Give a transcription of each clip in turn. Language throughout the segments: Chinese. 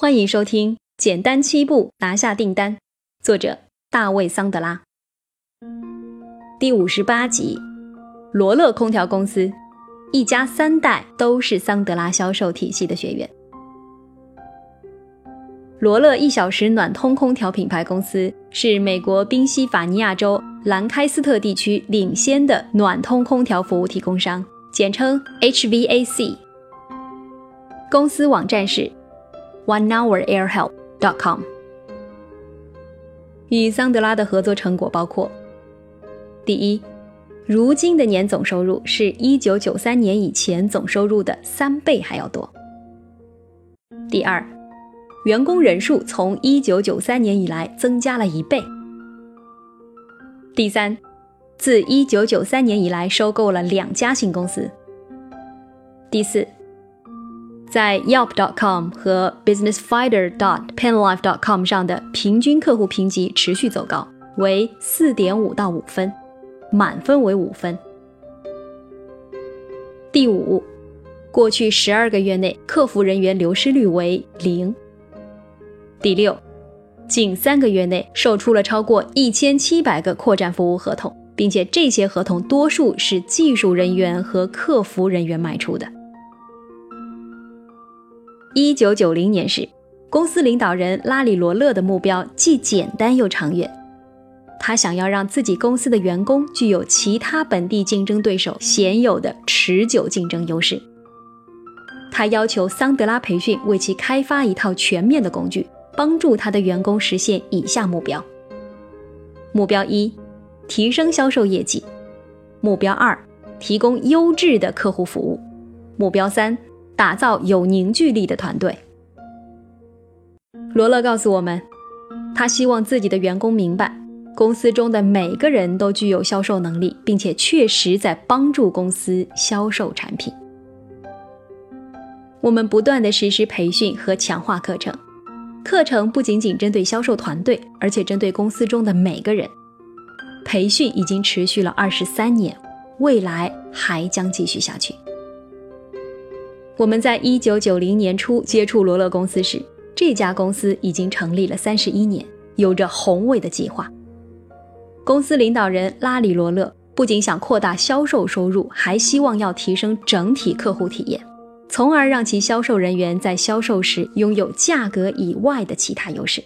欢迎收听《简单七步拿下订单》，作者大卫·桑德拉。第五十八集，罗勒空调公司一家三代都是桑德拉销售体系的学员。罗勒一小时暖通空调品牌公司是美国宾夕法尼亚州兰开斯特地区领先的暖通空调服务提供商，简称 HVAC。公司网站是。OneHourAirHelp.com 与桑德拉的合作成果包括：第一，如今的年总收入是一九九三年以前总收入的三倍还要多；第二，员工人数从一九九三年以来增加了一倍；第三，自一九九三年以来收购了两家新公司；第四。在 Yelp.com 和 BusinessFinder.Penlife.com 上的平均客户评级持续走高，为四点五到五分，满分为五分。第五，过去十二个月内客服人员流失率为零。第六，近三个月内售出了超过一千七百个扩展服务合同，并且这些合同多数是技术人员和客服人员卖出的。一九九零年时，公司领导人拉里·罗勒的目标既简单又长远。他想要让自己公司的员工具有其他本地竞争对手鲜有的持久竞争优势。他要求桑德拉培训为其开发一套全面的工具，帮助他的员工实现以下目标：目标一，提升销售业绩；目标二，提供优质的客户服务；目标三。打造有凝聚力的团队。罗勒告诉我们，他希望自己的员工明白，公司中的每个人都具有销售能力，并且确实在帮助公司销售产品。我们不断的实施培训和强化课程，课程不仅仅针对销售团队，而且针对公司中的每个人。培训已经持续了二十三年，未来还将继续下去。我们在一九九零年初接触罗勒公司时，这家公司已经成立了三十一年，有着宏伟的计划。公司领导人拉里·罗勒不仅想扩大销售收入，还希望要提升整体客户体验，从而让其销售人员在销售时拥有价格以外的其他优势。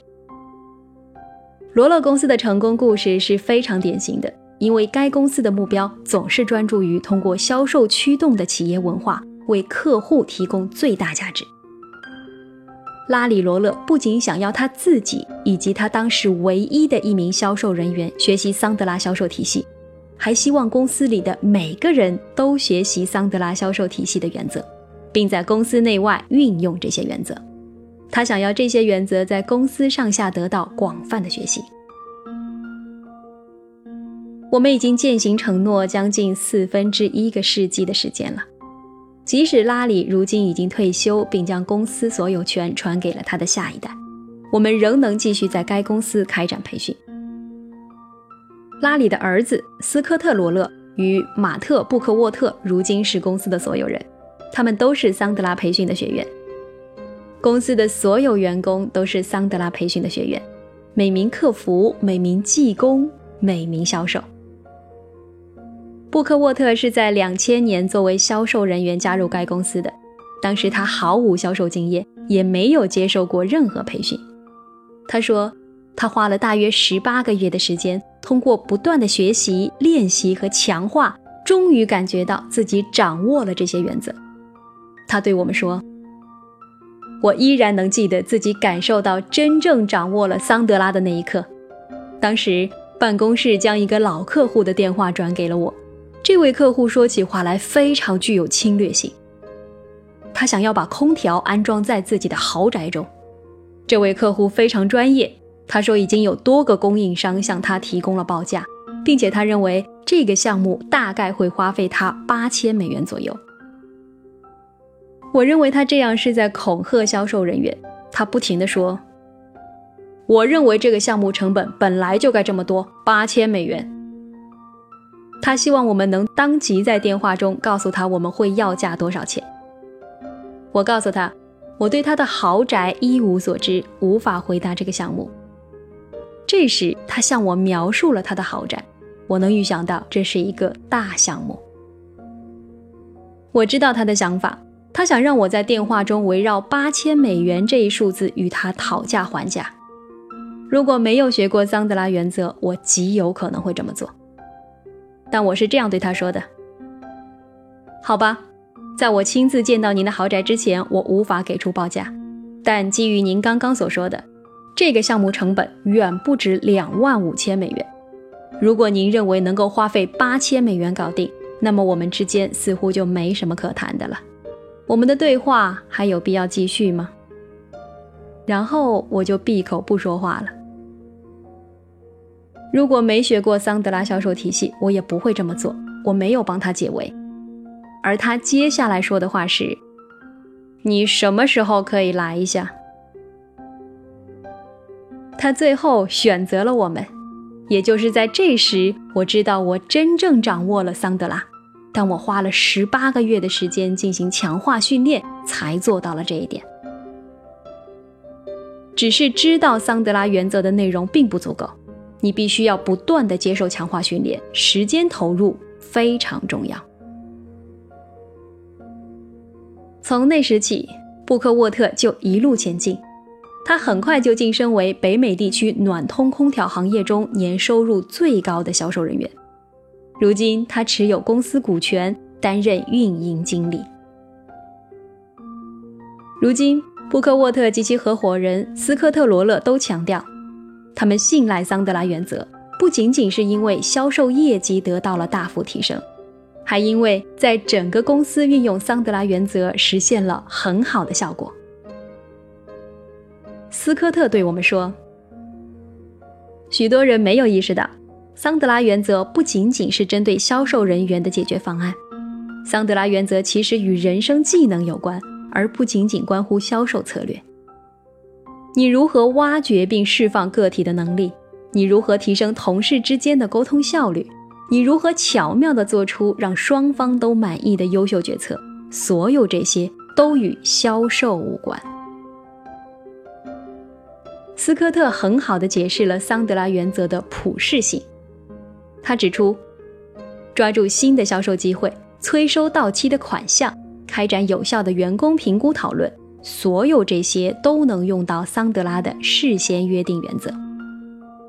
罗勒公司的成功故事是非常典型的，因为该公司的目标总是专注于通过销售驱动的企业文化。为客户提供最大价值。拉里·罗勒不仅想要他自己以及他当时唯一的一名销售人员学习桑德拉销售体系，还希望公司里的每个人都学习桑德拉销售体系的原则，并在公司内外运用这些原则。他想要这些原则在公司上下得到广泛的学习。我们已经践行承诺将近四分之一个世纪的时间了。即使拉里如今已经退休，并将公司所有权传给了他的下一代，我们仍能继续在该公司开展培训。拉里的儿子斯科特·罗勒与马特·布克沃特如今是公司的所有人，他们都是桑德拉培训的学员。公司的所有员工都是桑德拉培训的学员，每名客服、每名技工、每名销售。布克沃特是在两千年作为销售人员加入该公司的，当时他毫无销售经验，也没有接受过任何培训。他说，他花了大约十八个月的时间，通过不断的学习、练习和强化，终于感觉到自己掌握了这些原则。他对我们说：“我依然能记得自己感受到真正掌握了桑德拉的那一刻。当时办公室将一个老客户的电话转给了我。”这位客户说起话来非常具有侵略性。他想要把空调安装在自己的豪宅中。这位客户非常专业，他说已经有多个供应商向他提供了报价，并且他认为这个项目大概会花费他八千美元左右。我认为他这样是在恐吓销售人员。他不停地说：“我认为这个项目成本本来就该这么多，八千美元。”他希望我们能当即在电话中告诉他我们会要价多少钱。我告诉他，我对他的豪宅一无所知，无法回答这个项目。这时，他向我描述了他的豪宅，我能预想到这是一个大项目。我知道他的想法，他想让我在电话中围绕八千美元这一数字与他讨价还价。如果没有学过桑德拉原则，我极有可能会这么做。但我是这样对他说的：“好吧。”在我亲自见到您的豪宅之前，我无法给出报价。但基于您刚刚所说的，这个项目成本远不止两万五千美元。如果您认为能够花费八千美元搞定，那么我们之间似乎就没什么可谈的了。我们的对话还有必要继续吗？然后我就闭口不说话了。如果没学过桑德拉销售体系，我也不会这么做。我没有帮他解围。而他接下来说的话是：“你什么时候可以来一下？”他最后选择了我们，也就是在这时，我知道我真正掌握了桑德拉。但我花了十八个月的时间进行强化训练，才做到了这一点。只是知道桑德拉原则的内容并不足够，你必须要不断的接受强化训练，时间投入非常重要。从那时起，布克沃特就一路前进。他很快就晋升为北美地区暖通空调行业中年收入最高的销售人员。如今，他持有公司股权，担任运营经理。如今，布克沃特及其合伙人斯科特·罗勒都强调，他们信赖桑德拉原则，不仅仅是因为销售业绩得到了大幅提升。还因为在整个公司运用桑德拉原则实现了很好的效果。斯科特对我们说：“许多人没有意识到，桑德拉原则不仅仅是针对销售人员的解决方案。桑德拉原则其实与人生技能有关，而不仅仅关乎销售策略。你如何挖掘并释放个体的能力？你如何提升同事之间的沟通效率？”你如何巧妙地做出让双方都满意的优秀决策？所有这些都与销售无关。斯科特很好地解释了桑德拉原则的普适性。他指出，抓住新的销售机会，催收到期的款项，开展有效的员工评估讨论，所有这些都能用到桑德拉的事先约定原则。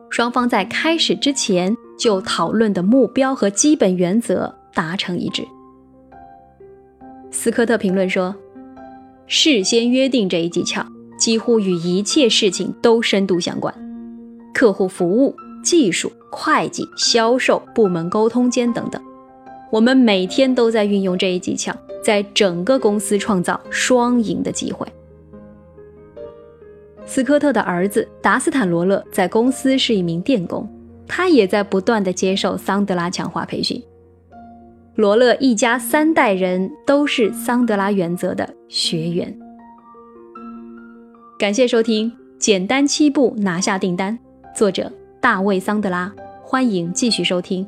双方在开始之前。就讨论的目标和基本原则达成一致。斯科特评论说：“事先约定这一技巧几乎与一切事情都深度相关，客户服务、技术、会计、销售、部门沟通间等等，我们每天都在运用这一技巧，在整个公司创造双赢的机会。”斯科特的儿子达斯坦·罗勒在公司是一名电工。他也在不断的接受桑德拉强化培训。罗勒一家三代人都是桑德拉原则的学员。感谢收听《简单七步拿下订单》，作者大卫·桑德拉。欢迎继续收听。